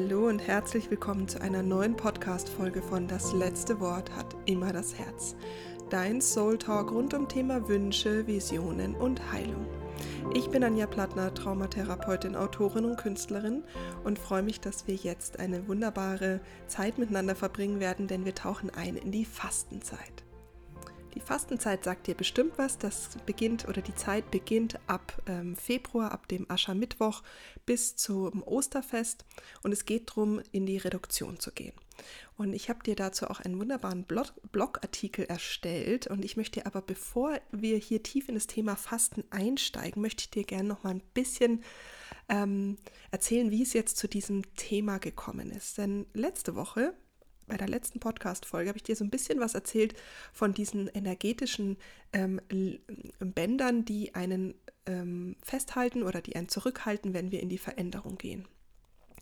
Hallo und herzlich willkommen zu einer neuen Podcast-Folge von Das letzte Wort hat immer das Herz. Dein Soul Talk rund um Thema Wünsche, Visionen und Heilung. Ich bin Anja Plattner, Traumatherapeutin, Autorin und Künstlerin und freue mich, dass wir jetzt eine wunderbare Zeit miteinander verbringen werden, denn wir tauchen ein in die Fastenzeit. Die Fastenzeit sagt dir bestimmt was. Das beginnt oder die Zeit beginnt ab ähm, Februar, ab dem Aschermittwoch bis zum Osterfest. Und es geht darum, in die Reduktion zu gehen. Und ich habe dir dazu auch einen wunderbaren Blog Blogartikel erstellt. Und ich möchte aber, bevor wir hier tief in das Thema Fasten einsteigen, möchte ich dir gerne noch mal ein bisschen ähm, erzählen, wie es jetzt zu diesem Thema gekommen ist. Denn letzte Woche bei der letzten Podcast-Folge habe ich dir so ein bisschen was erzählt von diesen energetischen ähm, Bändern, die einen ähm, festhalten oder die einen zurückhalten, wenn wir in die Veränderung gehen.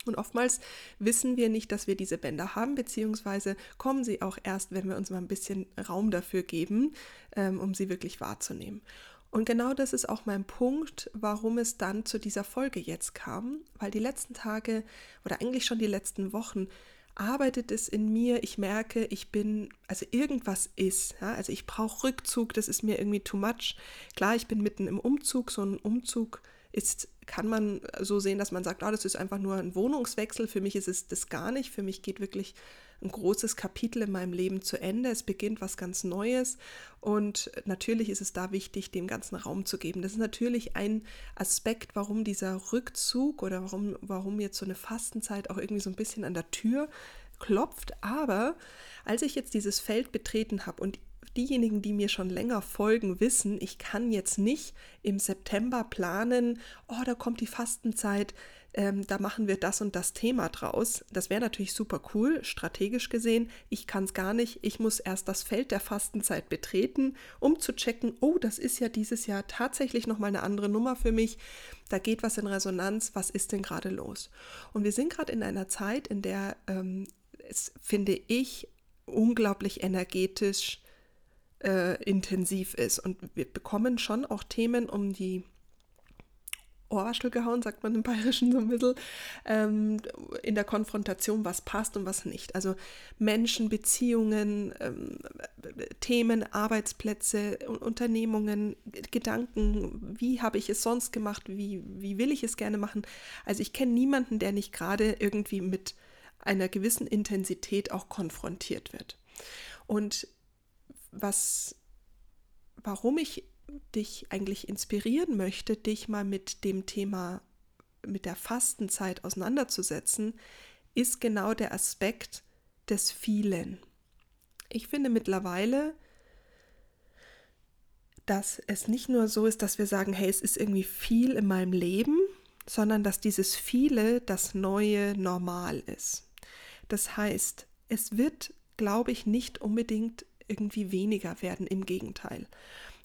Und oftmals wissen wir nicht, dass wir diese Bänder haben, beziehungsweise kommen sie auch erst, wenn wir uns mal ein bisschen Raum dafür geben, ähm, um sie wirklich wahrzunehmen. Und genau das ist auch mein Punkt, warum es dann zu dieser Folge jetzt kam, weil die letzten Tage oder eigentlich schon die letzten Wochen arbeitet es in mir, ich merke, ich bin, also irgendwas ist, ja, also ich brauche Rückzug, das ist mir irgendwie too much. Klar, ich bin mitten im Umzug, so ein Umzug ist, kann man so sehen, dass man sagt, oh, das ist einfach nur ein Wohnungswechsel. Für mich ist es das gar nicht. Für mich geht wirklich ein großes Kapitel in meinem Leben zu Ende. Es beginnt was ganz Neues und natürlich ist es da wichtig, dem ganzen Raum zu geben. Das ist natürlich ein Aspekt, warum dieser Rückzug oder warum, warum jetzt so eine Fastenzeit auch irgendwie so ein bisschen an der Tür klopft. Aber als ich jetzt dieses Feld betreten habe und diejenigen, die mir schon länger folgen, wissen, ich kann jetzt nicht im September planen, oh, da kommt die Fastenzeit, ähm, da machen wir das und das Thema draus. Das wäre natürlich super cool, strategisch gesehen. Ich kann es gar nicht. Ich muss erst das Feld der Fastenzeit betreten, um zu checken, oh, das ist ja dieses Jahr tatsächlich nochmal eine andere Nummer für mich. Da geht was in Resonanz. Was ist denn gerade los? Und wir sind gerade in einer Zeit, in der ähm, es, finde ich, unglaublich energetisch äh, intensiv ist. Und wir bekommen schon auch Themen um die Ohrwaschel gehauen, sagt man im Bayerischen so ein bisschen, ähm, in der Konfrontation, was passt und was nicht. Also Menschen, Beziehungen, ähm, Themen, Arbeitsplätze, Unternehmungen, Gedanken, wie habe ich es sonst gemacht, wie, wie will ich es gerne machen. Also ich kenne niemanden, der nicht gerade irgendwie mit einer gewissen Intensität auch konfrontiert wird. Und was, warum ich dich eigentlich inspirieren möchte, dich mal mit dem Thema, mit der Fastenzeit auseinanderzusetzen, ist genau der Aspekt des vielen. Ich finde mittlerweile, dass es nicht nur so ist, dass wir sagen, hey, es ist irgendwie viel in meinem Leben, sondern dass dieses viele das neue Normal ist. Das heißt, es wird, glaube ich, nicht unbedingt irgendwie weniger werden, im Gegenteil.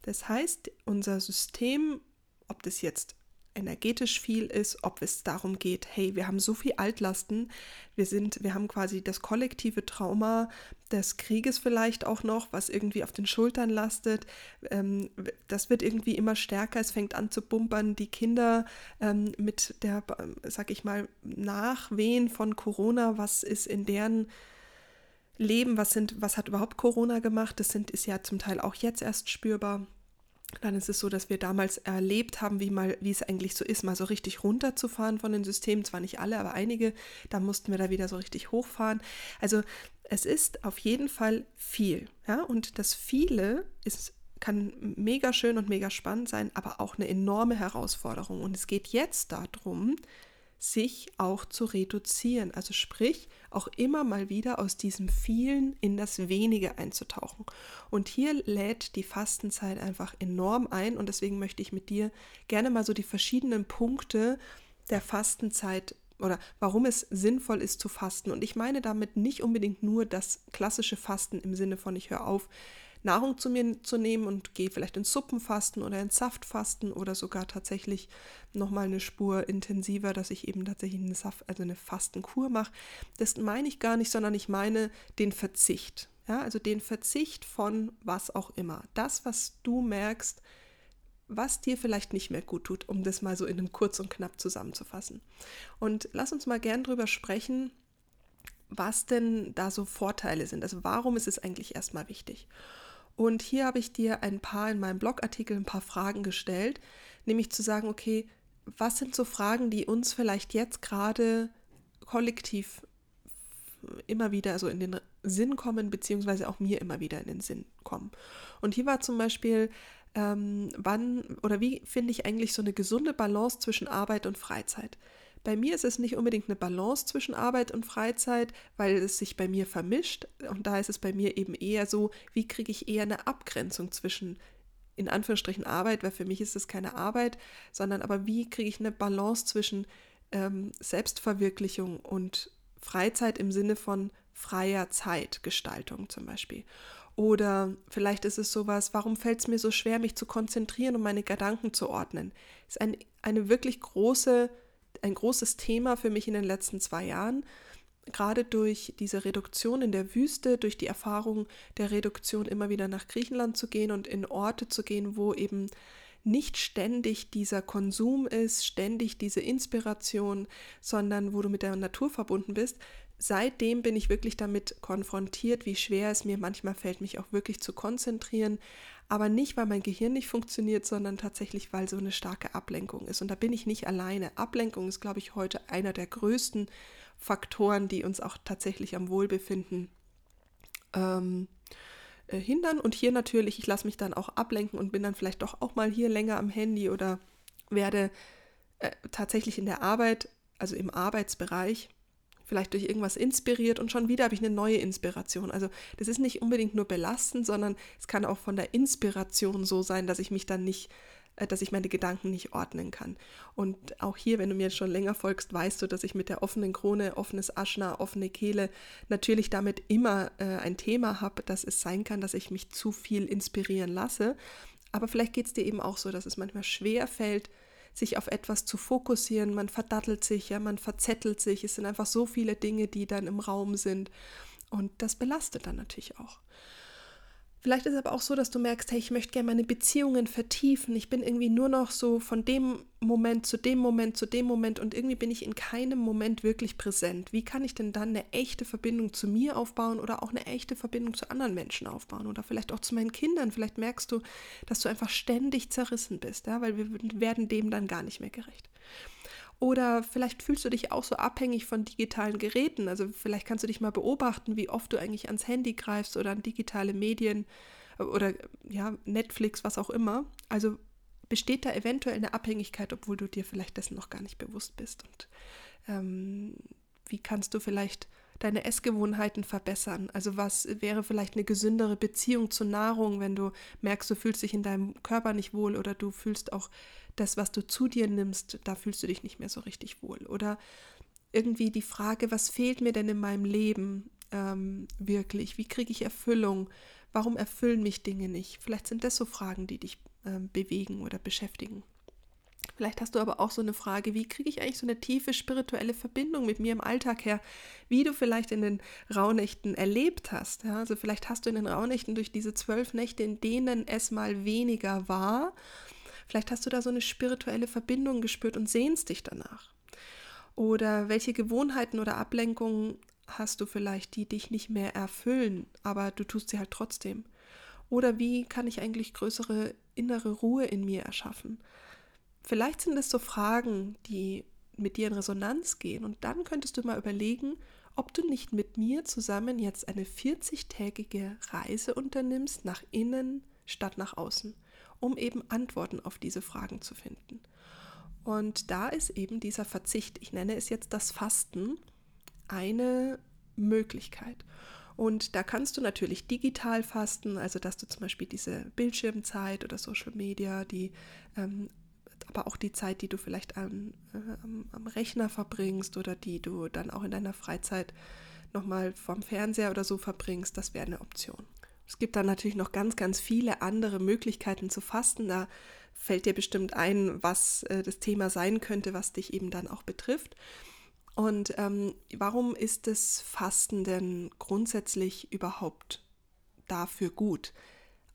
Das heißt, unser System, ob das jetzt energetisch viel ist, ob es darum geht, hey, wir haben so viel Altlasten, wir sind, wir haben quasi das kollektive Trauma des Krieges vielleicht auch noch, was irgendwie auf den Schultern lastet. Ähm, das wird irgendwie immer stärker, es fängt an zu bumpern. Die Kinder ähm, mit der, sag ich mal, Nachwehen von Corona, was ist in deren Leben, was sind, was hat überhaupt Corona gemacht? Das sind, ist ja zum Teil auch jetzt erst spürbar. Dann ist es so, dass wir damals erlebt haben, wie mal, wie es eigentlich so ist, mal so richtig runterzufahren von den Systemen. Zwar nicht alle, aber einige. Da mussten wir da wieder so richtig hochfahren. Also es ist auf jeden Fall viel. Ja, und das viele ist kann mega schön und mega spannend sein, aber auch eine enorme Herausforderung. Und es geht jetzt darum, sich auch zu reduzieren. Also sprich, auch immer mal wieder aus diesem vielen in das wenige einzutauchen. Und hier lädt die Fastenzeit einfach enorm ein und deswegen möchte ich mit dir gerne mal so die verschiedenen Punkte der Fastenzeit oder warum es sinnvoll ist zu fasten. Und ich meine damit nicht unbedingt nur das klassische Fasten im Sinne von ich höre auf, Nahrung zu mir zu nehmen und gehe vielleicht ins Suppenfasten oder ins Saftfasten oder sogar tatsächlich nochmal eine Spur intensiver, dass ich eben tatsächlich eine, Saft, also eine Fastenkur mache. Das meine ich gar nicht, sondern ich meine den Verzicht. Ja, also den Verzicht von was auch immer. Das, was du merkst, was dir vielleicht nicht mehr gut tut, um das mal so in einem kurz und knapp zusammenzufassen. Und lass uns mal gern drüber sprechen, was denn da so Vorteile sind. Also warum ist es eigentlich erstmal wichtig? Und hier habe ich dir ein paar in meinem Blogartikel ein paar Fragen gestellt, nämlich zu sagen, okay, was sind so Fragen, die uns vielleicht jetzt gerade kollektiv immer wieder also in den Sinn kommen, beziehungsweise auch mir immer wieder in den Sinn kommen. Und hier war zum Beispiel, ähm, wann oder wie finde ich eigentlich so eine gesunde Balance zwischen Arbeit und Freizeit? Bei mir ist es nicht unbedingt eine Balance zwischen Arbeit und Freizeit, weil es sich bei mir vermischt. Und da ist es bei mir eben eher so, wie kriege ich eher eine Abgrenzung zwischen in Anführungsstrichen Arbeit, weil für mich ist es keine Arbeit, sondern aber wie kriege ich eine Balance zwischen ähm, Selbstverwirklichung und Freizeit im Sinne von freier Zeitgestaltung zum Beispiel. Oder vielleicht ist es sowas, warum fällt es mir so schwer, mich zu konzentrieren und meine Gedanken zu ordnen? Ist ein, eine wirklich große, ein großes Thema für mich in den letzten zwei Jahren gerade durch diese Reduktion in der Wüste, durch die Erfahrung der Reduktion immer wieder nach Griechenland zu gehen und in Orte zu gehen, wo eben nicht ständig dieser Konsum ist, ständig diese Inspiration, sondern wo du mit der Natur verbunden bist. Seitdem bin ich wirklich damit konfrontiert, wie schwer es mir manchmal fällt, mich auch wirklich zu konzentrieren. Aber nicht, weil mein Gehirn nicht funktioniert, sondern tatsächlich, weil so eine starke Ablenkung ist. Und da bin ich nicht alleine. Ablenkung ist, glaube ich, heute einer der größten Faktoren, die uns auch tatsächlich am Wohlbefinden ähm, äh, hindern. Und hier natürlich, ich lasse mich dann auch ablenken und bin dann vielleicht doch auch mal hier länger am Handy oder werde äh, tatsächlich in der Arbeit, also im Arbeitsbereich, vielleicht durch irgendwas inspiriert und schon wieder habe ich eine neue Inspiration. Also das ist nicht unbedingt nur belastend, sondern es kann auch von der Inspiration so sein, dass ich mich dann nicht äh, dass ich meine Gedanken nicht ordnen kann. Und auch hier, wenn du mir schon länger folgst, weißt du, dass ich mit der offenen Krone, offenes Aschna, offene Kehle natürlich damit immer äh, ein Thema habe, dass es sein kann, dass ich mich zu viel inspirieren lasse. Aber vielleicht geht es dir eben auch so, dass es manchmal schwer fällt, sich auf etwas zu fokussieren. Man verdattelt sich, ja, man verzettelt sich. Es sind einfach so viele Dinge, die dann im Raum sind. Und das belastet dann natürlich auch. Vielleicht ist es aber auch so, dass du merkst, hey, ich möchte gerne meine Beziehungen vertiefen. Ich bin irgendwie nur noch so von dem Moment zu dem Moment zu dem Moment und irgendwie bin ich in keinem Moment wirklich präsent. Wie kann ich denn dann eine echte Verbindung zu mir aufbauen oder auch eine echte Verbindung zu anderen Menschen aufbauen oder vielleicht auch zu meinen Kindern? Vielleicht merkst du, dass du einfach ständig zerrissen bist, ja, weil wir werden dem dann gar nicht mehr gerecht. Oder vielleicht fühlst du dich auch so abhängig von digitalen Geräten. Also vielleicht kannst du dich mal beobachten, wie oft du eigentlich ans Handy greifst oder an digitale Medien oder ja, Netflix, was auch immer. Also besteht da eventuell eine Abhängigkeit, obwohl du dir vielleicht dessen noch gar nicht bewusst bist. Und ähm, wie kannst du vielleicht deine Essgewohnheiten verbessern? Also was wäre vielleicht eine gesündere Beziehung zur Nahrung, wenn du merkst, du fühlst dich in deinem Körper nicht wohl oder du fühlst auch das, was du zu dir nimmst, da fühlst du dich nicht mehr so richtig wohl. Oder irgendwie die Frage, was fehlt mir denn in meinem Leben ähm, wirklich? Wie kriege ich Erfüllung? Warum erfüllen mich Dinge nicht? Vielleicht sind das so Fragen, die dich ähm, bewegen oder beschäftigen. Vielleicht hast du aber auch so eine Frage, wie kriege ich eigentlich so eine tiefe spirituelle Verbindung mit mir im Alltag her, wie du vielleicht in den Rauhnächten erlebt hast. Ja? Also vielleicht hast du in den Rauhnächten durch diese zwölf Nächte, in denen es mal weniger war, Vielleicht hast du da so eine spirituelle Verbindung gespürt und sehnst dich danach. Oder welche Gewohnheiten oder Ablenkungen hast du vielleicht, die dich nicht mehr erfüllen, aber du tust sie halt trotzdem? Oder wie kann ich eigentlich größere innere Ruhe in mir erschaffen? Vielleicht sind es so Fragen, die mit dir in Resonanz gehen und dann könntest du mal überlegen, ob du nicht mit mir zusammen jetzt eine 40-tägige Reise unternimmst nach innen statt nach außen um eben Antworten auf diese Fragen zu finden. Und da ist eben dieser Verzicht, ich nenne es jetzt das Fasten, eine Möglichkeit. Und da kannst du natürlich digital fasten, also dass du zum Beispiel diese Bildschirmzeit oder Social Media, die ähm, aber auch die Zeit, die du vielleicht am, äh, am, am, Rechner verbringst oder die du dann auch in deiner Freizeit nochmal vom Fernseher oder so verbringst, das wäre eine Option. Es gibt dann natürlich noch ganz, ganz viele andere Möglichkeiten zu fasten. Da fällt dir bestimmt ein, was äh, das Thema sein könnte, was dich eben dann auch betrifft. Und ähm, warum ist das Fasten denn grundsätzlich überhaupt dafür gut?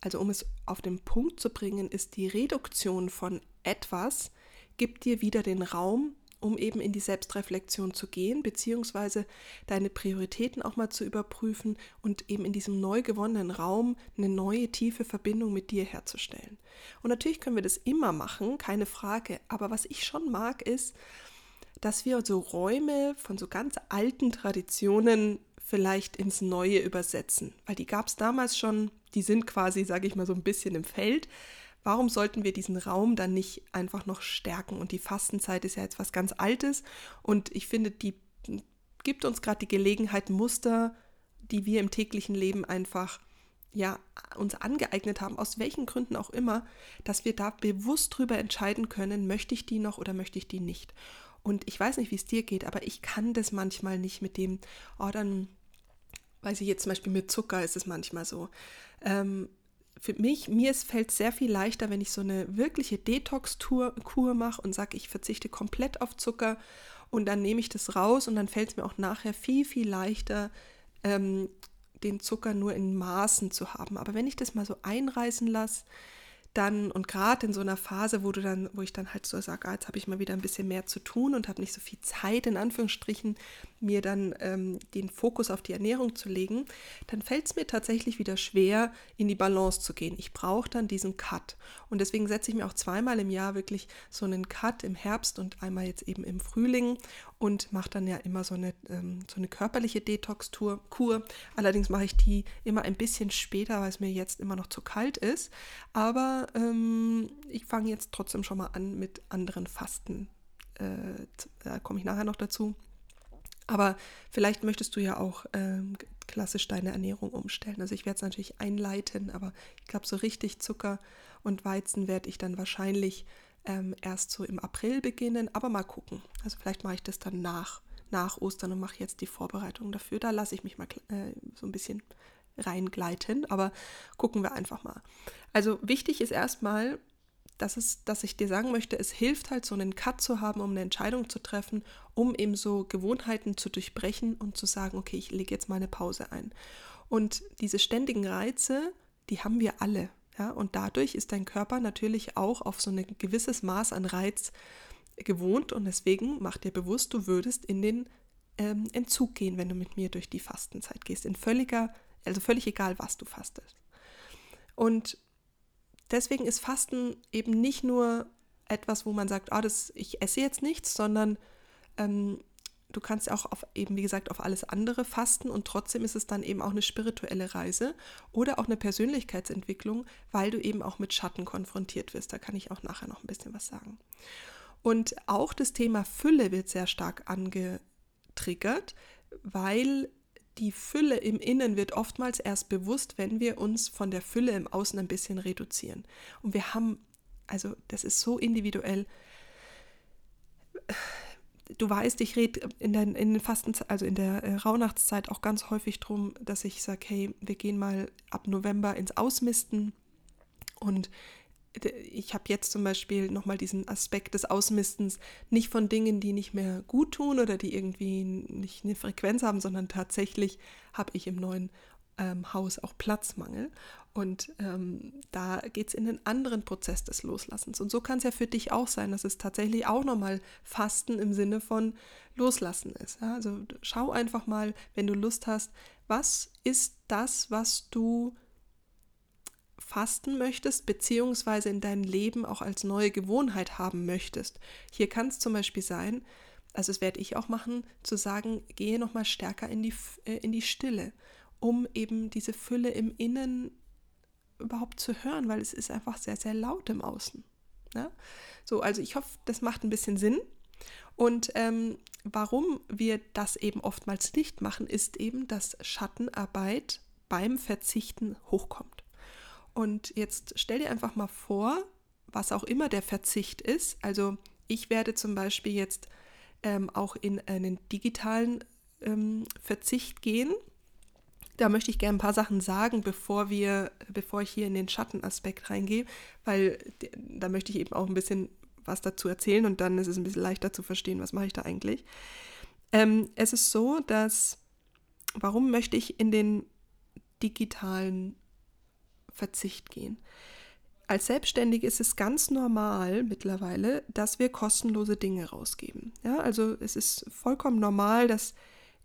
Also um es auf den Punkt zu bringen, ist die Reduktion von etwas, gibt dir wieder den Raum, um eben in die Selbstreflexion zu gehen, beziehungsweise deine Prioritäten auch mal zu überprüfen und eben in diesem neu gewonnenen Raum eine neue tiefe Verbindung mit dir herzustellen. Und natürlich können wir das immer machen, keine Frage, aber was ich schon mag, ist, dass wir so Räume von so ganz alten Traditionen vielleicht ins Neue übersetzen, weil die gab es damals schon, die sind quasi, sage ich mal, so ein bisschen im Feld, Warum sollten wir diesen Raum dann nicht einfach noch stärken? Und die Fastenzeit ist ja jetzt was ganz Altes und ich finde, die gibt uns gerade die Gelegenheit, Muster, die wir im täglichen Leben einfach ja uns angeeignet haben, aus welchen Gründen auch immer, dass wir da bewusst drüber entscheiden können, möchte ich die noch oder möchte ich die nicht. Und ich weiß nicht, wie es dir geht, aber ich kann das manchmal nicht mit dem, oh, dann weiß ich jetzt zum Beispiel mit Zucker ist es manchmal so. Ähm, für mich, mir fällt es sehr viel leichter, wenn ich so eine wirkliche Detox-Kur mache und sage, ich verzichte komplett auf Zucker und dann nehme ich das raus und dann fällt es mir auch nachher viel, viel leichter, ähm, den Zucker nur in Maßen zu haben. Aber wenn ich das mal so einreißen lasse, dann und gerade in so einer Phase, wo du dann, wo ich dann halt so sage, ah, jetzt habe ich mal wieder ein bisschen mehr zu tun und habe nicht so viel Zeit in Anführungsstrichen, mir dann ähm, den Fokus auf die Ernährung zu legen, dann fällt es mir tatsächlich wieder schwer, in die Balance zu gehen. Ich brauche dann diesen Cut und deswegen setze ich mir auch zweimal im Jahr wirklich so einen Cut im Herbst und einmal jetzt eben im Frühling und mache dann ja immer so eine, ähm, so eine körperliche Detox-Kur. Allerdings mache ich die immer ein bisschen später, weil es mir jetzt immer noch zu kalt ist. Aber ähm, ich fange jetzt trotzdem schon mal an mit anderen Fasten. Äh, da komme ich nachher noch dazu. Aber vielleicht möchtest du ja auch ähm, klassisch deine Ernährung umstellen. Also ich werde es natürlich einleiten, aber ich glaube, so richtig Zucker und Weizen werde ich dann wahrscheinlich ähm, erst so im April beginnen, aber mal gucken. Also vielleicht mache ich das dann nach, nach Ostern und mache jetzt die Vorbereitung dafür. Da lasse ich mich mal äh, so ein bisschen reingleiten, aber gucken wir einfach mal. Also wichtig ist erstmal, dass, es, dass ich dir sagen möchte, es hilft halt so einen Cut zu haben, um eine Entscheidung zu treffen, um eben so Gewohnheiten zu durchbrechen und zu sagen, okay, ich lege jetzt mal eine Pause ein. Und diese ständigen Reize, die haben wir alle. Ja, und dadurch ist dein Körper natürlich auch auf so ein gewisses Maß an Reiz gewohnt und deswegen mach dir bewusst, du würdest in den ähm, Entzug gehen, wenn du mit mir durch die Fastenzeit gehst. In völliger, also völlig egal, was du fastest. Und deswegen ist Fasten eben nicht nur etwas, wo man sagt, oh, das, ich esse jetzt nichts, sondern ähm, du kannst auch auf eben, wie gesagt, auf alles andere fasten und trotzdem ist es dann eben auch eine spirituelle Reise oder auch eine Persönlichkeitsentwicklung, weil du eben auch mit Schatten konfrontiert wirst. Da kann ich auch nachher noch ein bisschen was sagen. Und auch das Thema Fülle wird sehr stark angetriggert, weil die Fülle im Innen wird oftmals erst bewusst, wenn wir uns von der Fülle im Außen ein bisschen reduzieren. Und wir haben, also das ist so individuell du weißt, ich rede in, der, in den Fasten, also in der äh, Rauhnachtszeit auch ganz häufig drum, dass ich sage, hey, wir gehen mal ab November ins Ausmisten und ich habe jetzt zum Beispiel nochmal diesen Aspekt des Ausmistens nicht von Dingen, die nicht mehr gut tun oder die irgendwie nicht eine Frequenz haben, sondern tatsächlich habe ich im neuen ähm, Haus auch Platzmangel. Und ähm, da geht es in einen anderen Prozess des Loslassens. Und so kann es ja für dich auch sein, dass es tatsächlich auch nochmal Fasten im Sinne von Loslassen ist. Ja? Also schau einfach mal, wenn du Lust hast, was ist das, was du fasten möchtest, beziehungsweise in deinem Leben auch als neue Gewohnheit haben möchtest. Hier kann es zum Beispiel sein, also das werde ich auch machen, zu sagen, gehe nochmal stärker in die, äh, in die Stille, um eben diese Fülle im Innen überhaupt zu hören, weil es ist einfach sehr, sehr laut im Außen. Ja? So, also ich hoffe, das macht ein bisschen Sinn. Und ähm, warum wir das eben oftmals nicht machen, ist eben, dass Schattenarbeit beim Verzichten hochkommt. Und jetzt stell dir einfach mal vor, was auch immer der Verzicht ist. Also ich werde zum Beispiel jetzt ähm, auch in einen digitalen ähm, Verzicht gehen. Da möchte ich gerne ein paar Sachen sagen, bevor wir, bevor ich hier in den Schattenaspekt reingehe, weil da möchte ich eben auch ein bisschen was dazu erzählen und dann ist es ein bisschen leichter zu verstehen, was mache ich da eigentlich. Ähm, es ist so, dass, warum möchte ich in den digitalen Verzicht gehen. Als Selbstständige ist es ganz normal mittlerweile, dass wir kostenlose Dinge rausgeben. Ja, also es ist vollkommen normal, dass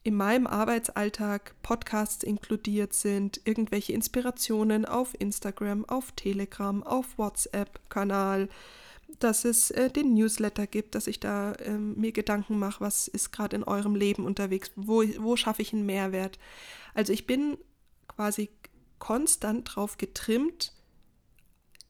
in meinem Arbeitsalltag Podcasts inkludiert sind, irgendwelche Inspirationen auf Instagram, auf Telegram, auf WhatsApp-Kanal, dass es äh, den Newsletter gibt, dass ich da äh, mir Gedanken mache, was ist gerade in eurem Leben unterwegs, wo, wo schaffe ich einen Mehrwert. Also ich bin quasi konstant drauf getrimmt,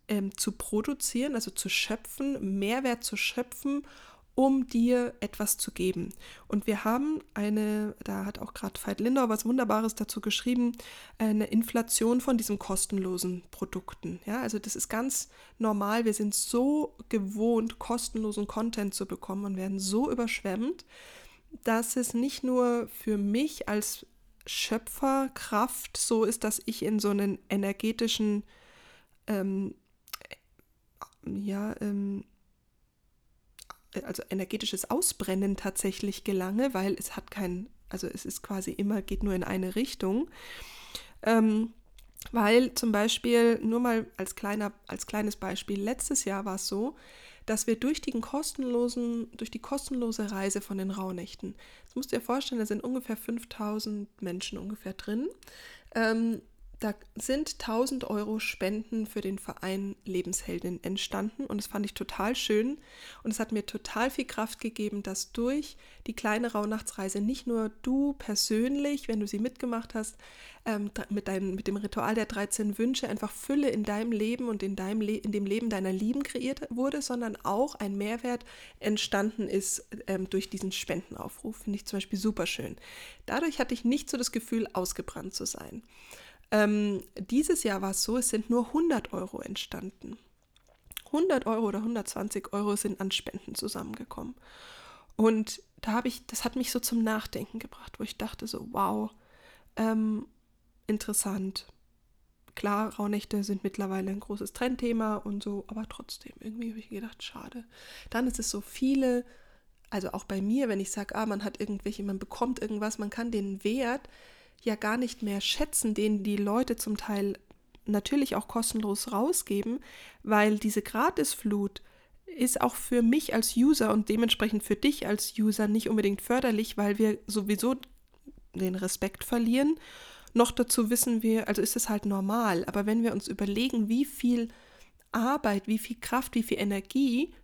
ähm, zu produzieren, also zu schöpfen, Mehrwert zu schöpfen, um dir etwas zu geben. Und wir haben eine, da hat auch gerade Veit Lindau was Wunderbares dazu geschrieben, eine Inflation von diesen kostenlosen Produkten. Ja, also das ist ganz normal. Wir sind so gewohnt, kostenlosen Content zu bekommen und werden so überschwemmt, dass es nicht nur für mich als Schöpferkraft so ist, dass ich in so einen energetischen, ähm, ja, ähm, also energetisches Ausbrennen tatsächlich gelange, weil es hat kein, also es ist quasi immer, geht nur in eine Richtung. Ähm, weil zum Beispiel, nur mal als, kleiner, als kleines Beispiel, letztes Jahr war es so, dass wir durch, den kostenlosen, durch die kostenlose Reise von den Rauhnächten, das musst du dir vorstellen, da sind ungefähr 5000 Menschen ungefähr drin, ähm, da sind 1000 Euro Spenden für den Verein Lebensheldin entstanden und das fand ich total schön und es hat mir total viel Kraft gegeben, dass durch die kleine Rauhnachtsreise nicht nur du persönlich, wenn du sie mitgemacht hast, ähm, mit, dein, mit dem Ritual der 13 Wünsche einfach Fülle in deinem Leben und in, deinem Le in dem Leben deiner Lieben kreiert wurde, sondern auch ein Mehrwert entstanden ist ähm, durch diesen Spendenaufruf. Finde ich zum Beispiel super schön. Dadurch hatte ich nicht so das Gefühl, ausgebrannt zu sein. Ähm, dieses Jahr war es so, es sind nur 100 Euro entstanden. 100 Euro oder 120 Euro sind an Spenden zusammengekommen. Und da habe ich, das hat mich so zum Nachdenken gebracht, wo ich dachte so, wow, ähm, interessant. Klar, Rauhnächte sind mittlerweile ein großes Trendthema und so, aber trotzdem, irgendwie habe ich gedacht, schade. Dann ist es so viele, also auch bei mir, wenn ich sage, ah, man hat irgendwelche, man bekommt irgendwas, man kann den Wert ja gar nicht mehr schätzen, den die Leute zum Teil natürlich auch kostenlos rausgeben, weil diese Gratisflut ist auch für mich als User und dementsprechend für dich als User nicht unbedingt förderlich, weil wir sowieso den Respekt verlieren. Noch dazu wissen wir, also ist es halt normal, aber wenn wir uns überlegen, wie viel Arbeit, wie viel Kraft, wie viel Energie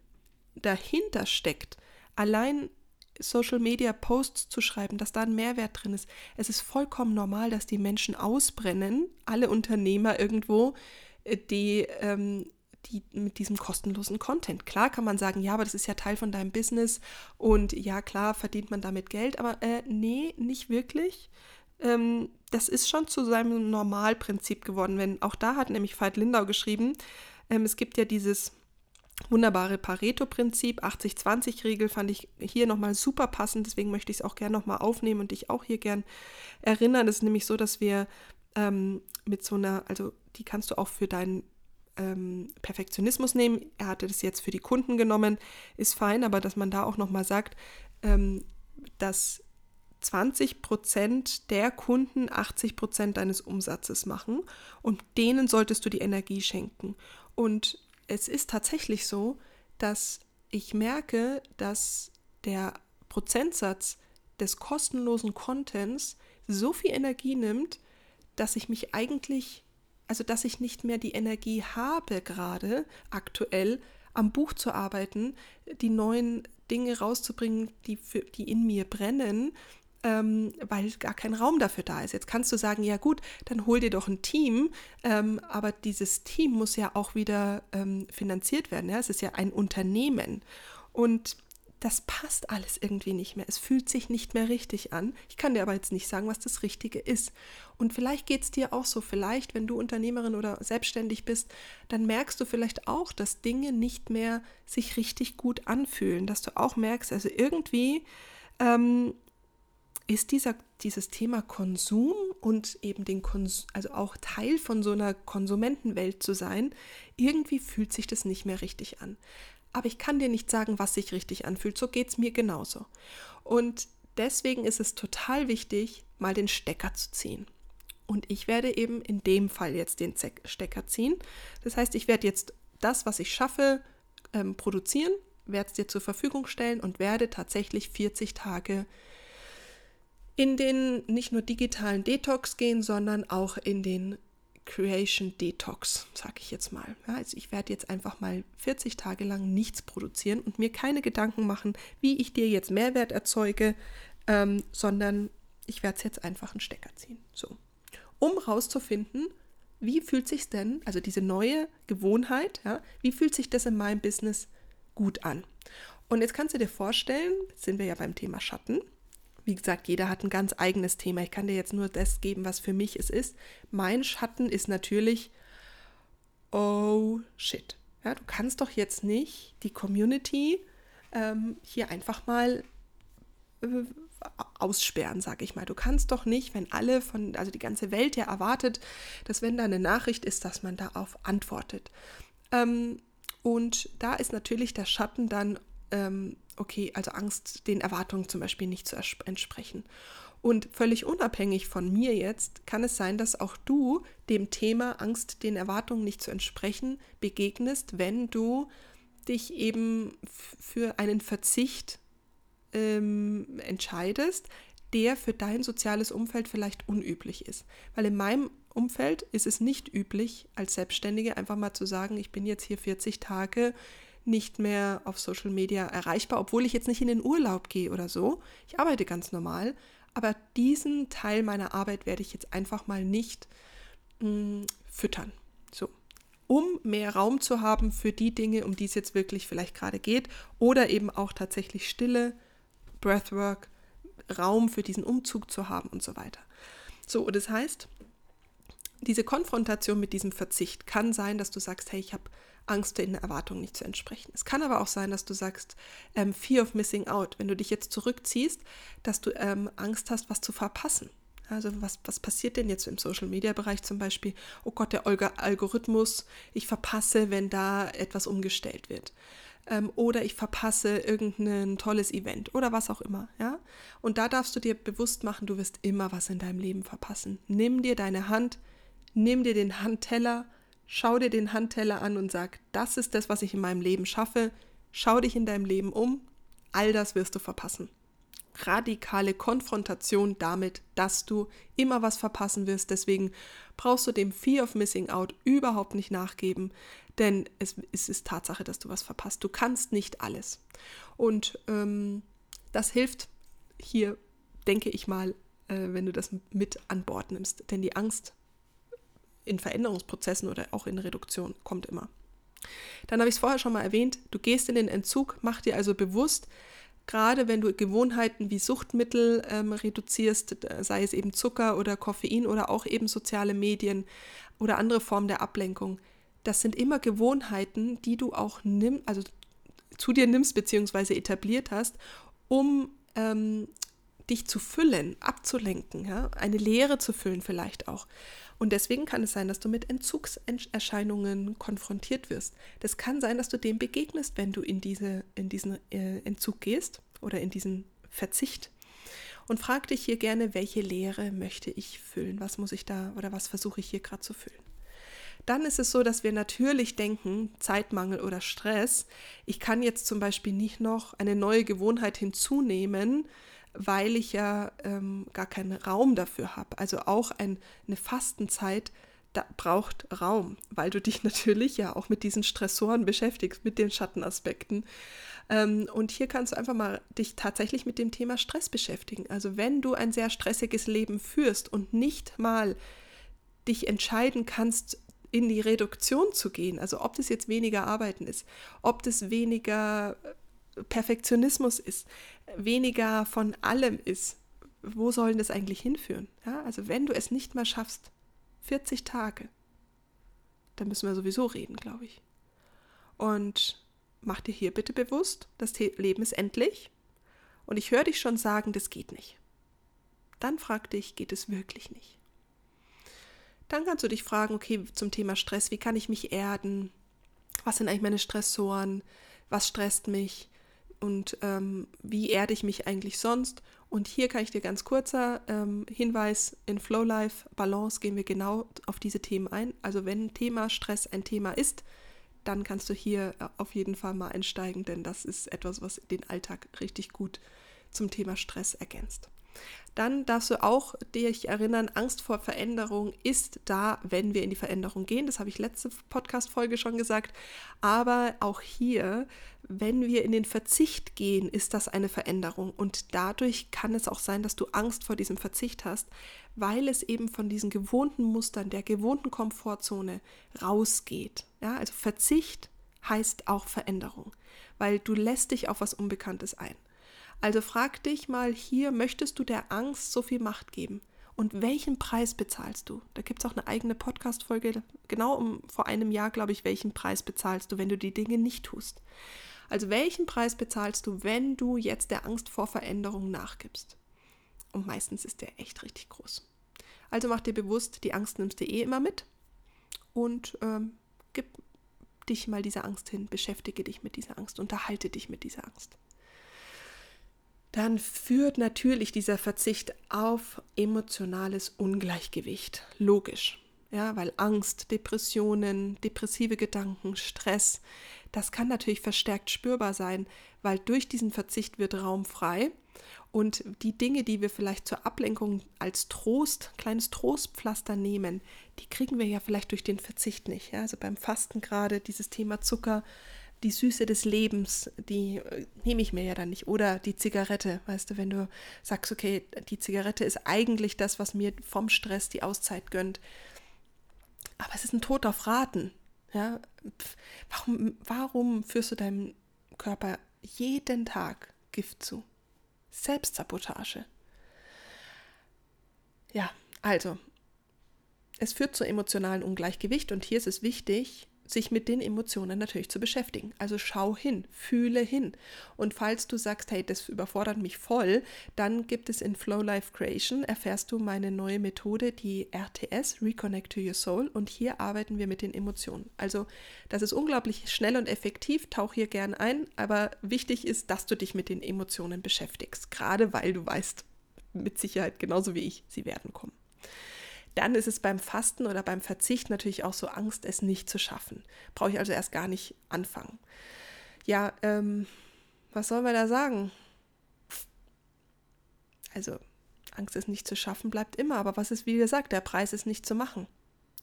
dahinter steckt, allein Social Media Posts zu schreiben, dass da ein Mehrwert drin ist. Es ist vollkommen normal, dass die Menschen ausbrennen, alle Unternehmer irgendwo, äh, die, ähm, die mit diesem kostenlosen Content. Klar kann man sagen, ja, aber das ist ja Teil von deinem Business und ja, klar verdient man damit Geld, aber äh, nee, nicht wirklich. Ähm, das ist schon zu seinem Normalprinzip geworden, wenn auch da hat nämlich Veit Lindau geschrieben, ähm, es gibt ja dieses wunderbare Pareto-Prinzip, 80-20-Regel fand ich hier nochmal super passend, deswegen möchte ich es auch gerne nochmal aufnehmen und dich auch hier gern erinnern. Es ist nämlich so, dass wir ähm, mit so einer, also die kannst du auch für deinen ähm, Perfektionismus nehmen. Er hatte das jetzt für die Kunden genommen, ist fein, aber dass man da auch nochmal sagt, ähm, dass 20 Prozent der Kunden 80 Prozent deines Umsatzes machen und denen solltest du die Energie schenken. Und es ist tatsächlich so, dass ich merke, dass der Prozentsatz des kostenlosen Contents so viel Energie nimmt, dass ich mich eigentlich, also dass ich nicht mehr die Energie habe, gerade aktuell am Buch zu arbeiten, die neuen Dinge rauszubringen, die, für, die in mir brennen, ähm, weil gar kein Raum dafür da ist. Jetzt kannst du sagen, ja gut, dann hol dir doch ein Team, ähm, aber dieses Team muss ja auch wieder ähm, finanziert werden. Ja? Es ist ja ein Unternehmen und das passt alles irgendwie nicht mehr. Es fühlt sich nicht mehr richtig an. Ich kann dir aber jetzt nicht sagen, was das Richtige ist. Und vielleicht geht es dir auch so. Vielleicht, wenn du Unternehmerin oder selbstständig bist, dann merkst du vielleicht auch, dass Dinge nicht mehr sich richtig gut anfühlen. Dass du auch merkst, also irgendwie ähm, ist dieser, dieses Thema Konsum und eben den Konsum, also auch Teil von so einer Konsumentenwelt zu sein, irgendwie fühlt sich das nicht mehr richtig an. Aber ich kann dir nicht sagen, was sich richtig anfühlt. So geht es mir genauso. Und deswegen ist es total wichtig, mal den Stecker zu ziehen. und ich werde eben in dem Fall jetzt den Stecker ziehen. Das heißt, ich werde jetzt das, was ich schaffe, ähm, produzieren, werde es dir zur Verfügung stellen und werde tatsächlich 40 Tage in den nicht nur digitalen Detox gehen, sondern auch in den Creation Detox, sage ich jetzt mal. Ja, also ich werde jetzt einfach mal 40 Tage lang nichts produzieren und mir keine Gedanken machen, wie ich dir jetzt Mehrwert erzeuge, ähm, sondern ich werde es jetzt einfach einen Stecker ziehen. So. Um rauszufinden, wie fühlt sich denn, also diese neue Gewohnheit, ja, wie fühlt sich das in meinem Business gut an? Und jetzt kannst du dir vorstellen, sind wir ja beim Thema Schatten, wie gesagt, jeder hat ein ganz eigenes Thema. Ich kann dir jetzt nur das geben, was für mich es ist. Mein Schatten ist natürlich, oh shit. Ja, du kannst doch jetzt nicht die Community ähm, hier einfach mal äh, aussperren, sag ich mal. Du kannst doch nicht, wenn alle von, also die ganze Welt ja erwartet, dass wenn da eine Nachricht ist, dass man darauf antwortet. Ähm, und da ist natürlich der Schatten dann ähm, okay, also Angst, den Erwartungen zum Beispiel nicht zu entsprechen. Und völlig unabhängig von mir jetzt kann es sein, dass auch du dem Thema Angst, den Erwartungen nicht zu entsprechen, begegnest, wenn du dich eben für einen Verzicht ähm, entscheidest, der für dein soziales Umfeld vielleicht unüblich ist. Weil in meinem Umfeld ist es nicht üblich, als Selbstständige einfach mal zu sagen, ich bin jetzt hier 40 Tage nicht mehr auf Social Media erreichbar, obwohl ich jetzt nicht in den Urlaub gehe oder so. Ich arbeite ganz normal, aber diesen Teil meiner Arbeit werde ich jetzt einfach mal nicht mh, hm, füttern. So. Um mehr Raum zu haben für die Dinge, um die es jetzt wirklich vielleicht gerade geht, oder eben auch tatsächlich Stille, Breathwork, Raum für diesen Umzug zu haben und so weiter. So, das heißt, diese Konfrontation mit diesem Verzicht kann sein, dass du sagst, hey, ich habe Angst, den Erwartungen nicht zu entsprechen. Es kann aber auch sein, dass du sagst, ähm, Fear of Missing Out, wenn du dich jetzt zurückziehst, dass du ähm, Angst hast, was zu verpassen. Also was, was passiert denn jetzt im Social-Media-Bereich zum Beispiel? Oh Gott, der Algorithmus, ich verpasse, wenn da etwas umgestellt wird. Ähm, oder ich verpasse irgendein tolles Event oder was auch immer. Ja? Und da darfst du dir bewusst machen, du wirst immer was in deinem Leben verpassen. Nimm dir deine Hand, nimm dir den Handteller Schau dir den Handteller an und sag, das ist das, was ich in meinem Leben schaffe. Schau dich in deinem Leben um. All das wirst du verpassen. Radikale Konfrontation damit, dass du immer was verpassen wirst. Deswegen brauchst du dem Fear of Missing Out überhaupt nicht nachgeben, denn es, es ist Tatsache, dass du was verpasst. Du kannst nicht alles. Und ähm, das hilft hier, denke ich mal, äh, wenn du das mit an Bord nimmst. Denn die Angst in Veränderungsprozessen oder auch in Reduktion kommt immer. Dann habe ich es vorher schon mal erwähnt, du gehst in den Entzug, mach dir also bewusst, gerade wenn du Gewohnheiten wie Suchtmittel ähm, reduzierst, sei es eben Zucker oder Koffein oder auch eben soziale Medien oder andere Formen der Ablenkung, das sind immer Gewohnheiten, die du auch nimm, also zu dir nimmst bzw. etabliert hast, um ähm, dich zu füllen, abzulenken, ja? eine Leere zu füllen vielleicht auch. Und deswegen kann es sein, dass du mit Entzugserscheinungen konfrontiert wirst. Das kann sein, dass du dem begegnest, wenn du in, diese, in diesen äh, Entzug gehst oder in diesen Verzicht. Und frag dich hier gerne, welche Lehre möchte ich füllen? Was muss ich da oder was versuche ich hier gerade zu füllen? Dann ist es so, dass wir natürlich denken, Zeitmangel oder Stress, ich kann jetzt zum Beispiel nicht noch eine neue Gewohnheit hinzunehmen, weil ich ja ähm, gar keinen Raum dafür habe. Also auch ein, eine Fastenzeit braucht Raum, weil du dich natürlich ja auch mit diesen Stressoren beschäftigst, mit den Schattenaspekten. Ähm, und hier kannst du einfach mal dich tatsächlich mit dem Thema Stress beschäftigen. Also wenn du ein sehr stressiges Leben führst und nicht mal dich entscheiden kannst, in die Reduktion zu gehen, also ob das jetzt weniger Arbeiten ist, ob das weniger Perfektionismus ist, weniger von allem ist, wo soll das eigentlich hinführen? Ja, also wenn du es nicht mehr schaffst, 40 Tage, dann müssen wir sowieso reden, glaube ich. Und mach dir hier bitte bewusst, das Leben ist endlich. Und ich höre dich schon sagen, das geht nicht. Dann frag dich, geht es wirklich nicht? Dann kannst du dich fragen, okay, zum Thema Stress, wie kann ich mich erden? Was sind eigentlich meine Stressoren? Was stresst mich? Und ähm, wie erde ich mich eigentlich sonst Und hier kann ich dir ganz kurzer ähm, Hinweis, in Flow Life Balance gehen wir genau auf diese Themen ein. Also wenn Thema Stress ein Thema ist, dann kannst du hier äh, auf jeden Fall mal einsteigen, denn das ist etwas, was den Alltag richtig gut zum Thema Stress ergänzt. Dann darfst du auch dich erinnern, Angst vor Veränderung ist da, wenn wir in die Veränderung gehen. Das habe ich letzte Podcast-Folge schon gesagt. Aber auch hier, wenn wir in den Verzicht gehen, ist das eine Veränderung. Und dadurch kann es auch sein, dass du Angst vor diesem Verzicht hast, weil es eben von diesen gewohnten Mustern, der gewohnten Komfortzone rausgeht. Ja, also Verzicht heißt auch Veränderung, weil du lässt dich auf was Unbekanntes ein. Also frag dich mal hier, möchtest du der Angst so viel Macht geben? Und welchen Preis bezahlst du? Da gibt es auch eine eigene Podcast-Folge, genau um vor einem Jahr, glaube ich, welchen Preis bezahlst du, wenn du die Dinge nicht tust. Also welchen Preis bezahlst du, wenn du jetzt der Angst vor Veränderung nachgibst? Und meistens ist der echt richtig groß. Also mach dir bewusst, die Angst nimmst du eh immer mit und ähm, gib dich mal dieser Angst hin, beschäftige dich mit dieser Angst, unterhalte dich mit dieser Angst dann führt natürlich dieser Verzicht auf emotionales Ungleichgewicht. Logisch. Ja, weil Angst, Depressionen, depressive Gedanken, Stress, das kann natürlich verstärkt spürbar sein, weil durch diesen Verzicht wird Raum frei und die Dinge, die wir vielleicht zur Ablenkung als Trost, kleines Trostpflaster nehmen, die kriegen wir ja vielleicht durch den Verzicht nicht. Ja? Also beim Fasten gerade dieses Thema Zucker, die Süße des Lebens, die äh, nehme ich mir ja dann nicht. Oder die Zigarette, weißt du, wenn du sagst, okay, die Zigarette ist eigentlich das, was mir vom Stress die Auszeit gönnt. Aber es ist ein Tod auf Raten. Ja? Warum, warum führst du deinem Körper jeden Tag Gift zu? Selbstsabotage. Ja, also, es führt zu emotionalen Ungleichgewicht und hier ist es wichtig, sich mit den Emotionen natürlich zu beschäftigen. Also schau hin, fühle hin. Und falls du sagst, hey, das überfordert mich voll, dann gibt es in Flow Life Creation, erfährst du meine neue Methode, die RTS, Reconnect to Your Soul. Und hier arbeiten wir mit den Emotionen. Also das ist unglaublich schnell und effektiv, tauch hier gern ein, aber wichtig ist, dass du dich mit den Emotionen beschäftigst, gerade weil du weißt, mit Sicherheit genauso wie ich, sie werden kommen. Dann ist es beim Fasten oder beim Verzicht natürlich auch so Angst, es nicht zu schaffen. Brauche ich also erst gar nicht anfangen. Ja, ähm, was sollen wir da sagen? Also, Angst es nicht zu schaffen bleibt immer, aber was ist, wie gesagt, der Preis ist nicht zu machen.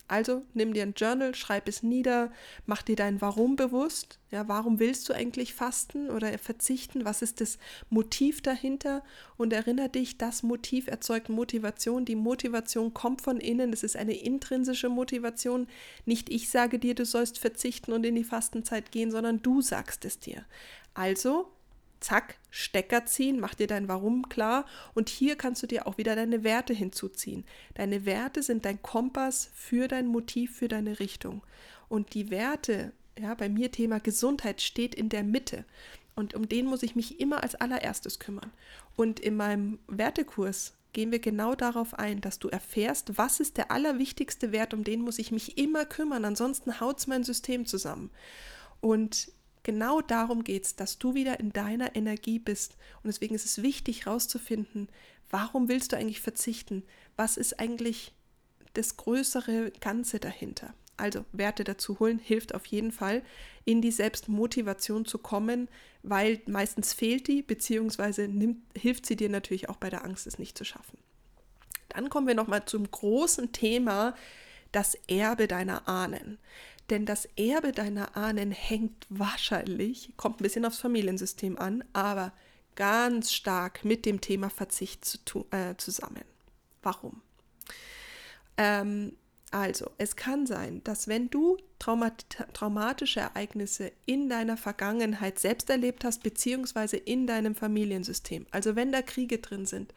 Also nimm dir ein Journal, schreib es nieder, mach dir dein Warum bewusst. Ja, warum willst du eigentlich fasten oder verzichten? Was ist das Motiv dahinter? Und erinnere dich, das Motiv erzeugt Motivation. Die Motivation kommt von innen. Das ist eine intrinsische Motivation. Nicht ich sage dir, du sollst verzichten und in die Fastenzeit gehen, sondern du sagst es dir. Also zack, Stecker ziehen, mach dir dein Warum klar und hier kannst du dir auch wieder deine Werte hinzuziehen. Deine Werte sind dein Kompass für dein Motiv, für deine Richtung. Und die Werte, ja, bei mir Thema Gesundheit steht in der Mitte. Und um den muss ich mich immer als allererstes kümmern. Und in meinem Wertekurs gehen wir genau darauf ein, dass du erfährst, was ist der allerwichtigste Wert, um den muss ich mich immer kümmern, ansonsten haut es mein System zusammen. Und Genau darum geht es, dass du wieder in deiner Energie bist. Und deswegen ist es wichtig herauszufinden, warum willst du eigentlich verzichten? Was ist eigentlich das größere Ganze dahinter? Also Werte dazu holen hilft auf jeden Fall, in die Selbstmotivation zu kommen, weil meistens fehlt die, beziehungsweise nimmt, hilft sie dir natürlich auch bei der Angst, es nicht zu schaffen. Dann kommen wir nochmal zum großen Thema, das Erbe deiner Ahnen. Denn das Erbe deiner Ahnen hängt wahrscheinlich, kommt ein bisschen aufs Familiensystem an, aber ganz stark mit dem Thema Verzicht zu äh, zusammen. Warum? Ähm, also, es kann sein, dass wenn du traumat traumatische Ereignisse in deiner Vergangenheit selbst erlebt hast, beziehungsweise in deinem Familiensystem, also wenn da Kriege drin sind,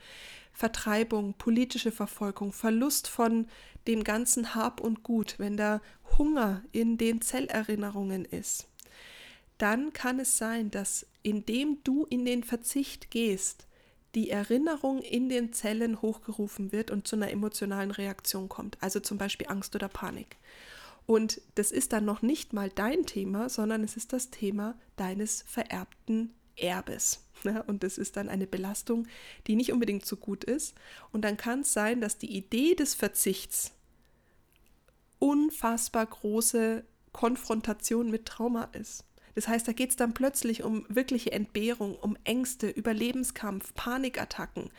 Vertreibung, politische Verfolgung, Verlust von dem ganzen Hab und Gut, wenn da Hunger in den Zellerinnerungen ist, dann kann es sein, dass indem du in den Verzicht gehst, die Erinnerung in den Zellen hochgerufen wird und zu einer emotionalen Reaktion kommt, also zum Beispiel Angst oder Panik. Und das ist dann noch nicht mal dein Thema, sondern es ist das Thema deines vererbten Erbes. Ja, und das ist dann eine Belastung, die nicht unbedingt so gut ist. Und dann kann es sein, dass die Idee des Verzichts unfassbar große Konfrontation mit Trauma ist. Das heißt, da geht es dann plötzlich um wirkliche Entbehrung, um Ängste, Überlebenskampf, Panikattacken,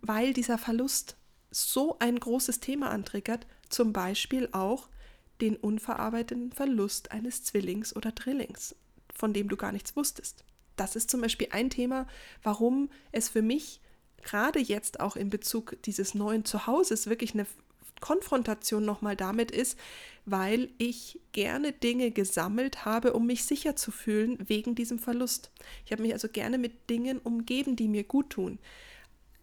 weil dieser Verlust so ein großes Thema antriggert, zum Beispiel auch den unverarbeiteten Verlust eines Zwillings oder Drillings, von dem du gar nichts wusstest. Das ist zum Beispiel ein Thema, warum es für mich gerade jetzt auch in Bezug dieses neuen Zuhauses wirklich eine Konfrontation nochmal damit ist, weil ich gerne Dinge gesammelt habe, um mich sicher zu fühlen wegen diesem Verlust. Ich habe mich also gerne mit Dingen umgeben, die mir gut tun.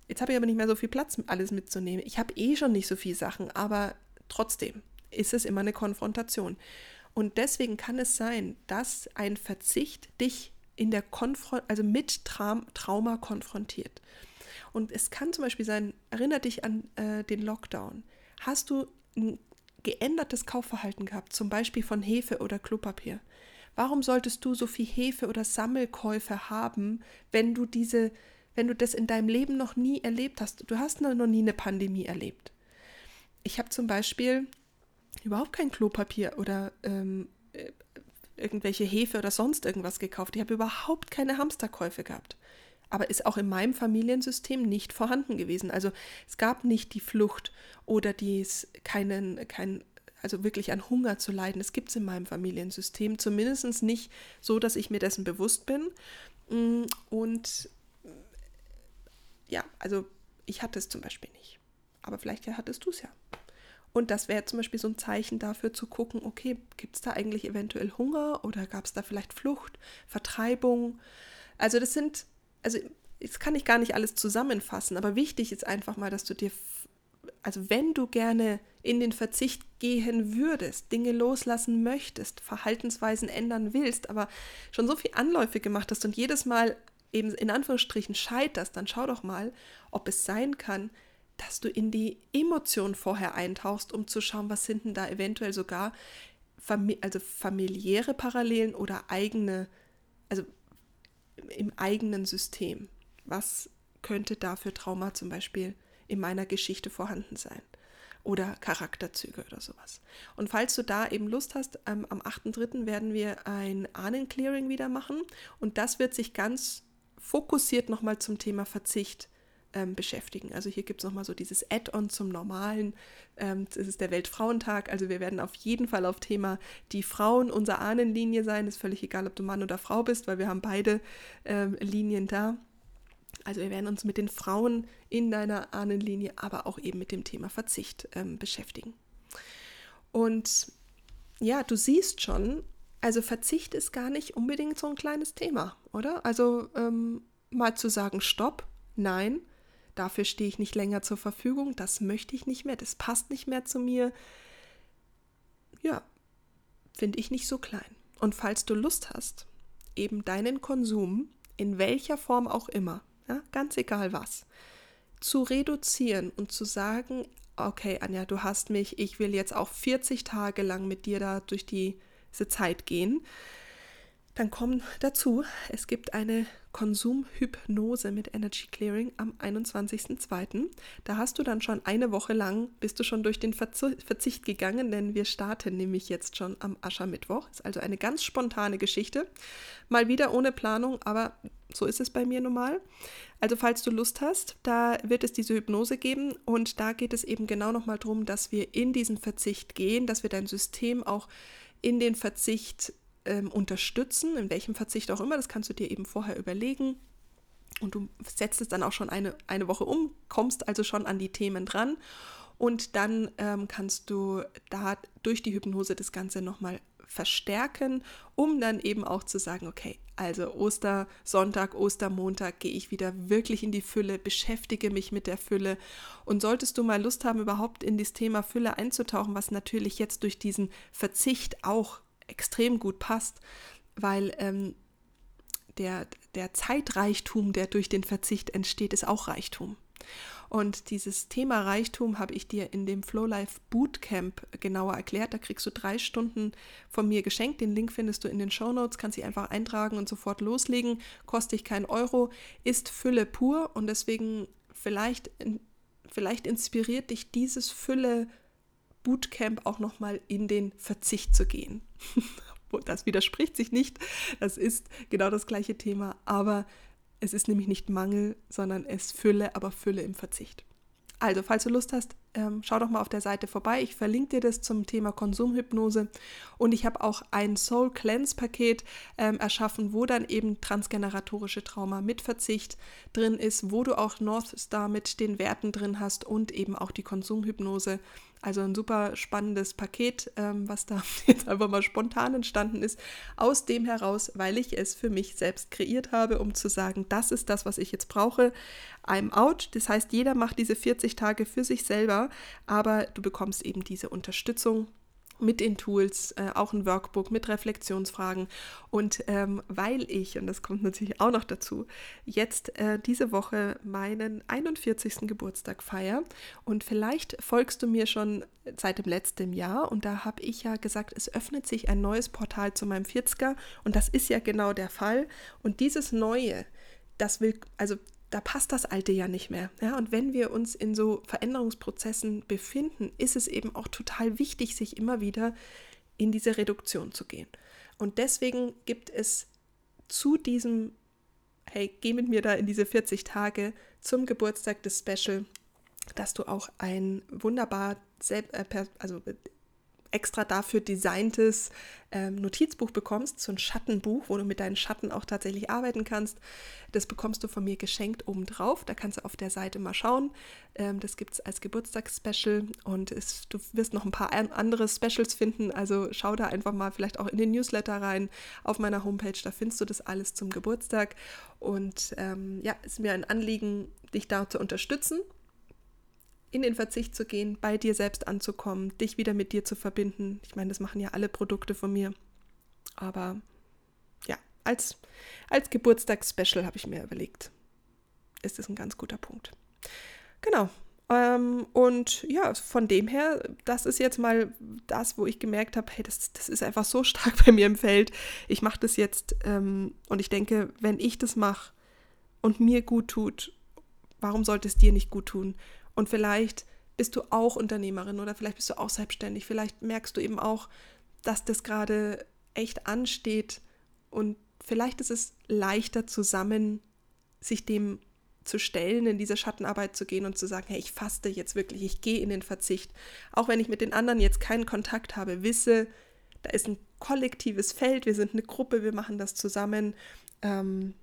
Jetzt habe ich aber nicht mehr so viel Platz, alles mitzunehmen. Ich habe eh schon nicht so viele Sachen, aber trotzdem ist es immer eine Konfrontation. Und deswegen kann es sein, dass ein Verzicht dich in der Konfront also mit Tra Trauma konfrontiert. Und es kann zum Beispiel sein, erinnere dich an äh, den Lockdown. Hast du ein geändertes Kaufverhalten gehabt, zum Beispiel von Hefe oder Klopapier? Warum solltest du so viel Hefe oder Sammelkäufe haben, wenn du diese wenn du das in deinem Leben noch nie erlebt hast. Du hast noch nie eine Pandemie erlebt. Ich habe zum Beispiel überhaupt kein Klopapier oder ähm, äh, irgendwelche Hefe oder sonst irgendwas gekauft. Ich habe überhaupt keine Hamsterkäufe gehabt. Aber ist auch in meinem Familiensystem nicht vorhanden gewesen. Also es gab nicht die Flucht oder dies keinen, kein, also wirklich an Hunger zu leiden. Das gibt es in meinem Familiensystem. Zumindest nicht so, dass ich mir dessen bewusst bin. Mm, und ja, also ich hatte es zum Beispiel nicht. Aber vielleicht hattest du es ja. Und das wäre zum Beispiel so ein Zeichen dafür zu gucken, okay, gibt es da eigentlich eventuell Hunger oder gab es da vielleicht Flucht, Vertreibung? Also das sind, also jetzt kann ich gar nicht alles zusammenfassen, aber wichtig ist einfach mal, dass du dir, also wenn du gerne in den Verzicht gehen würdest, Dinge loslassen möchtest, Verhaltensweisen ändern willst, aber schon so viel Anläufe gemacht hast und jedes Mal eben in Anführungsstrichen scheiterst, dann schau doch mal, ob es sein kann, dass du in die Emotion vorher eintauchst, um zu schauen, was sind denn da eventuell sogar also familiäre Parallelen oder eigene, also im eigenen System. Was könnte da für Trauma zum Beispiel in meiner Geschichte vorhanden sein? Oder Charakterzüge oder sowas. Und falls du da eben Lust hast, ähm, am 8.3. werden wir ein Ahnenclearing wieder machen. Und das wird sich ganz fokussiert nochmal zum Thema Verzicht ähm, beschäftigen. Also hier gibt es nochmal so dieses Add-on zum normalen. Ähm, das ist der Weltfrauentag. Also wir werden auf jeden Fall auf Thema die Frauen unserer Ahnenlinie sein. Ist völlig egal, ob du Mann oder Frau bist, weil wir haben beide ähm, Linien da. Also wir werden uns mit den Frauen in deiner Ahnenlinie, aber auch eben mit dem Thema Verzicht ähm, beschäftigen. Und ja, du siehst schon, also Verzicht ist gar nicht unbedingt so ein kleines Thema, oder? Also ähm, mal zu sagen, stopp, nein, dafür stehe ich nicht länger zur Verfügung, das möchte ich nicht mehr, das passt nicht mehr zu mir. Ja, finde ich nicht so klein. Und falls du Lust hast, eben deinen Konsum, in welcher Form auch immer, ja, ganz egal was, zu reduzieren und zu sagen, okay, Anja, du hast mich, ich will jetzt auch 40 Tage lang mit dir da durch die diese Zeit gehen. Dann kommen dazu, es gibt eine Konsumhypnose mit Energy Clearing am 21.02. Da hast du dann schon eine Woche lang, bist du schon durch den Verzicht gegangen, denn wir starten nämlich jetzt schon am Aschermittwoch. Ist also eine ganz spontane Geschichte. Mal wieder ohne Planung, aber so ist es bei mir normal. Also falls du Lust hast, da wird es diese Hypnose geben und da geht es eben genau nochmal darum, dass wir in diesen Verzicht gehen, dass wir dein System auch in den Verzicht ähm, unterstützen, in welchem Verzicht auch immer, das kannst du dir eben vorher überlegen. Und du setzt es dann auch schon eine, eine Woche um, kommst also schon an die Themen dran. Und dann ähm, kannst du da durch die Hypnose das Ganze nochmal verstärken, um dann eben auch zu sagen, okay, also Ostersonntag, Ostermontag gehe ich wieder wirklich in die Fülle, beschäftige mich mit der Fülle. Und solltest du mal Lust haben, überhaupt in das Thema Fülle einzutauchen, was natürlich jetzt durch diesen Verzicht auch extrem gut passt, weil ähm, der, der Zeitreichtum, der durch den Verzicht entsteht, ist auch Reichtum. Und dieses Thema Reichtum habe ich dir in dem Flow Life Bootcamp genauer erklärt. Da kriegst du drei Stunden von mir geschenkt. Den Link findest du in den Show Notes, kannst dich einfach eintragen und sofort loslegen. Kostet dich keinen Euro, ist Fülle pur und deswegen vielleicht, vielleicht inspiriert dich dieses Fülle Bootcamp auch nochmal in den Verzicht zu gehen. Das widerspricht sich nicht. Das ist genau das gleiche Thema, aber es ist nämlich nicht Mangel, sondern es Fülle, aber Fülle im Verzicht. Also, falls du Lust hast, ähm, schau doch mal auf der Seite vorbei. Ich verlinke dir das zum Thema Konsumhypnose. Und ich habe auch ein Soul Cleanse Paket ähm, erschaffen, wo dann eben transgeneratorische Trauma mit Verzicht drin ist, wo du auch North Star mit den Werten drin hast und eben auch die Konsumhypnose also ein super spannendes Paket, ähm, was da jetzt einfach mal spontan entstanden ist, aus dem heraus, weil ich es für mich selbst kreiert habe, um zu sagen, das ist das, was ich jetzt brauche. I'm out. Das heißt, jeder macht diese 40 Tage für sich selber, aber du bekommst eben diese Unterstützung mit den Tools, äh, auch ein Workbook mit Reflexionsfragen. Und ähm, weil ich, und das kommt natürlich auch noch dazu, jetzt äh, diese Woche meinen 41. Geburtstag feiere und vielleicht folgst du mir schon seit dem letzten Jahr und da habe ich ja gesagt, es öffnet sich ein neues Portal zu meinem 40er und das ist ja genau der Fall. Und dieses Neue, das will, also da passt das Alte ja nicht mehr. Ja, und wenn wir uns in so Veränderungsprozessen befinden, ist es eben auch total wichtig, sich immer wieder in diese Reduktion zu gehen. Und deswegen gibt es zu diesem, hey, geh mit mir da in diese 40 Tage zum Geburtstag des Special, dass du auch ein wunderbar, äh, also extra dafür designtes ähm, Notizbuch bekommst, so ein Schattenbuch, wo du mit deinen Schatten auch tatsächlich arbeiten kannst. Das bekommst du von mir geschenkt obendrauf. Da kannst du auf der Seite mal schauen. Ähm, das gibt es als Geburtstagsspecial und es, du wirst noch ein paar andere Specials finden. Also schau da einfach mal vielleicht auch in den Newsletter rein auf meiner Homepage. Da findest du das alles zum Geburtstag. Und ähm, ja, ist mir ein Anliegen, dich da zu unterstützen in den Verzicht zu gehen, bei dir selbst anzukommen, dich wieder mit dir zu verbinden. Ich meine, das machen ja alle Produkte von mir. Aber ja, als, als Geburtstagsspecial habe ich mir überlegt, ist das ein ganz guter Punkt. Genau. Ähm, und ja, von dem her, das ist jetzt mal das, wo ich gemerkt habe, hey, das, das ist einfach so stark bei mir im Feld. Ich mache das jetzt ähm, und ich denke, wenn ich das mache und mir gut tut, warum sollte es dir nicht gut tun? Und vielleicht bist du auch Unternehmerin oder vielleicht bist du auch selbstständig. Vielleicht merkst du eben auch, dass das gerade echt ansteht und vielleicht ist es leichter zusammen, sich dem zu stellen, in diese Schattenarbeit zu gehen und zu sagen, hey, ich faste jetzt wirklich, ich gehe in den Verzicht. Auch wenn ich mit den anderen jetzt keinen Kontakt habe, wisse, da ist ein kollektives Feld, wir sind eine Gruppe, wir machen das zusammen. Ähm,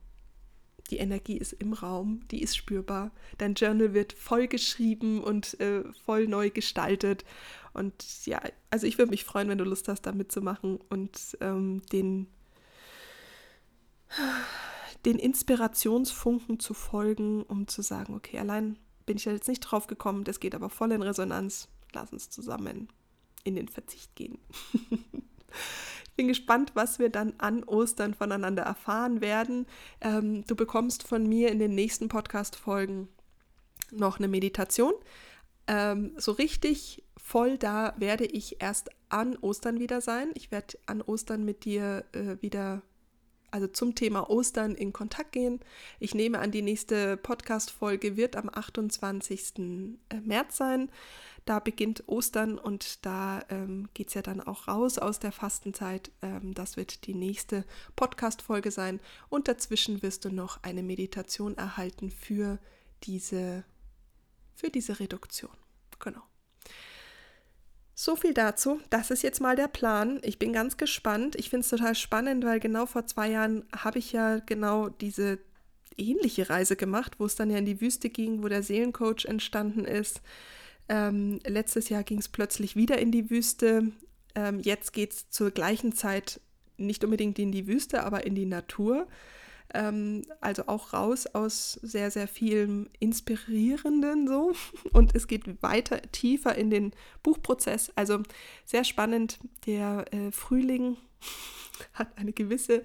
die Energie ist im Raum, die ist spürbar. Dein Journal wird voll geschrieben und äh, voll neu gestaltet. Und ja, also ich würde mich freuen, wenn du Lust hast, da mitzumachen und ähm, den, den Inspirationsfunken zu folgen, um zu sagen, okay, allein bin ich da jetzt nicht drauf gekommen, das geht aber voll in Resonanz. Lass uns zusammen in den Verzicht gehen. bin gespannt, was wir dann an Ostern voneinander erfahren werden. Ähm, du bekommst von mir in den nächsten Podcast-Folgen noch eine Meditation. Ähm, so richtig voll da werde ich erst an Ostern wieder sein. Ich werde an Ostern mit dir äh, wieder also zum Thema Ostern in Kontakt gehen. Ich nehme an, die nächste Podcast-Folge wird am 28. Äh, März sein. Da beginnt Ostern und da ähm, geht es ja dann auch raus aus der Fastenzeit. Ähm, das wird die nächste Podcast-Folge sein. Und dazwischen wirst du noch eine Meditation erhalten für diese, für diese Reduktion. Genau. So viel dazu. Das ist jetzt mal der Plan. Ich bin ganz gespannt. Ich finde es total spannend, weil genau vor zwei Jahren habe ich ja genau diese ähnliche Reise gemacht, wo es dann ja in die Wüste ging, wo der Seelencoach entstanden ist. Ähm, letztes Jahr ging es plötzlich wieder in die Wüste. Ähm, jetzt geht es zur gleichen Zeit nicht unbedingt in die Wüste, aber in die Natur. Ähm, also auch raus aus sehr, sehr vielem Inspirierenden so. Und es geht weiter tiefer in den Buchprozess. Also sehr spannend. Der äh, Frühling hat eine gewisse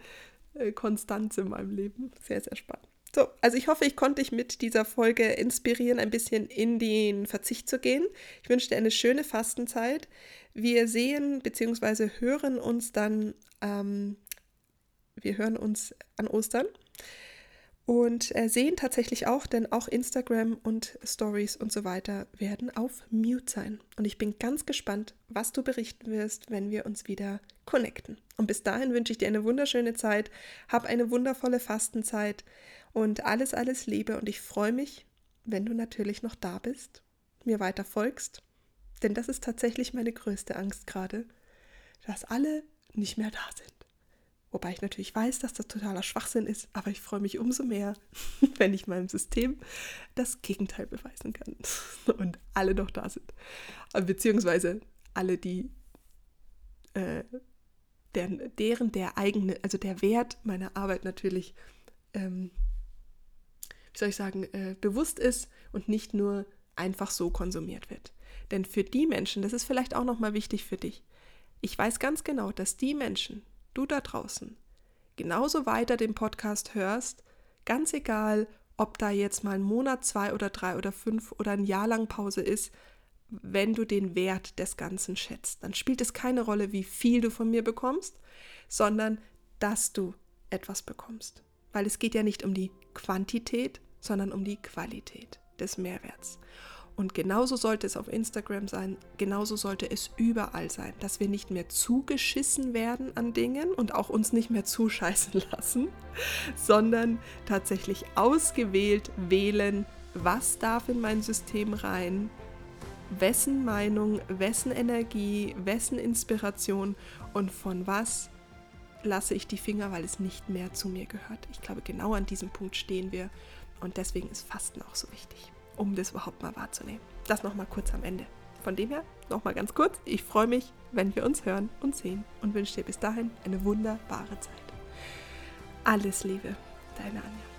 äh, Konstanz in meinem Leben. Sehr, sehr spannend. So, also ich hoffe, ich konnte dich mit dieser Folge inspirieren, ein bisschen in den Verzicht zu gehen. Ich wünsche dir eine schöne Fastenzeit. Wir sehen bzw. hören uns dann, ähm, wir hören uns an Ostern und äh, sehen tatsächlich auch, denn auch Instagram und Stories und so weiter werden auf Mute sein. Und ich bin ganz gespannt, was du berichten wirst, wenn wir uns wieder connecten. Und bis dahin wünsche ich dir eine wunderschöne Zeit, hab eine wundervolle Fastenzeit und alles, alles Liebe. Und ich freue mich, wenn du natürlich noch da bist, mir weiter folgst, denn das ist tatsächlich meine größte Angst gerade, dass alle nicht mehr da sind. Wobei ich natürlich weiß, dass das totaler Schwachsinn ist, aber ich freue mich umso mehr, wenn ich meinem System das Gegenteil beweisen kann und alle noch da sind. Beziehungsweise alle, die äh, deren, deren der eigene, also der Wert meiner Arbeit natürlich, ähm, wie soll ich sagen, äh, bewusst ist und nicht nur einfach so konsumiert wird. Denn für die Menschen, das ist vielleicht auch nochmal wichtig für dich, ich weiß ganz genau, dass die Menschen, du da draußen genauso weiter den Podcast hörst, ganz egal, ob da jetzt mal ein Monat, zwei oder drei oder fünf oder ein Jahr lang Pause ist, wenn du den Wert des Ganzen schätzt. Dann spielt es keine Rolle, wie viel du von mir bekommst, sondern dass du etwas bekommst. Weil es geht ja nicht um die Quantität, sondern um die Qualität des Mehrwerts. Und genauso sollte es auf Instagram sein, genauso sollte es überall sein, dass wir nicht mehr zugeschissen werden an Dingen und auch uns nicht mehr zuscheißen lassen, sondern tatsächlich ausgewählt wählen, was darf in mein System rein, wessen Meinung, wessen Energie, wessen Inspiration und von was lasse ich die Finger, weil es nicht mehr zu mir gehört. Ich glaube, genau an diesem Punkt stehen wir und deswegen ist Fasten auch so wichtig um das überhaupt mal wahrzunehmen. Das nochmal kurz am Ende. Von dem her, nochmal ganz kurz, ich freue mich, wenn wir uns hören und sehen und wünsche dir bis dahin eine wunderbare Zeit. Alles Liebe, deine Anja.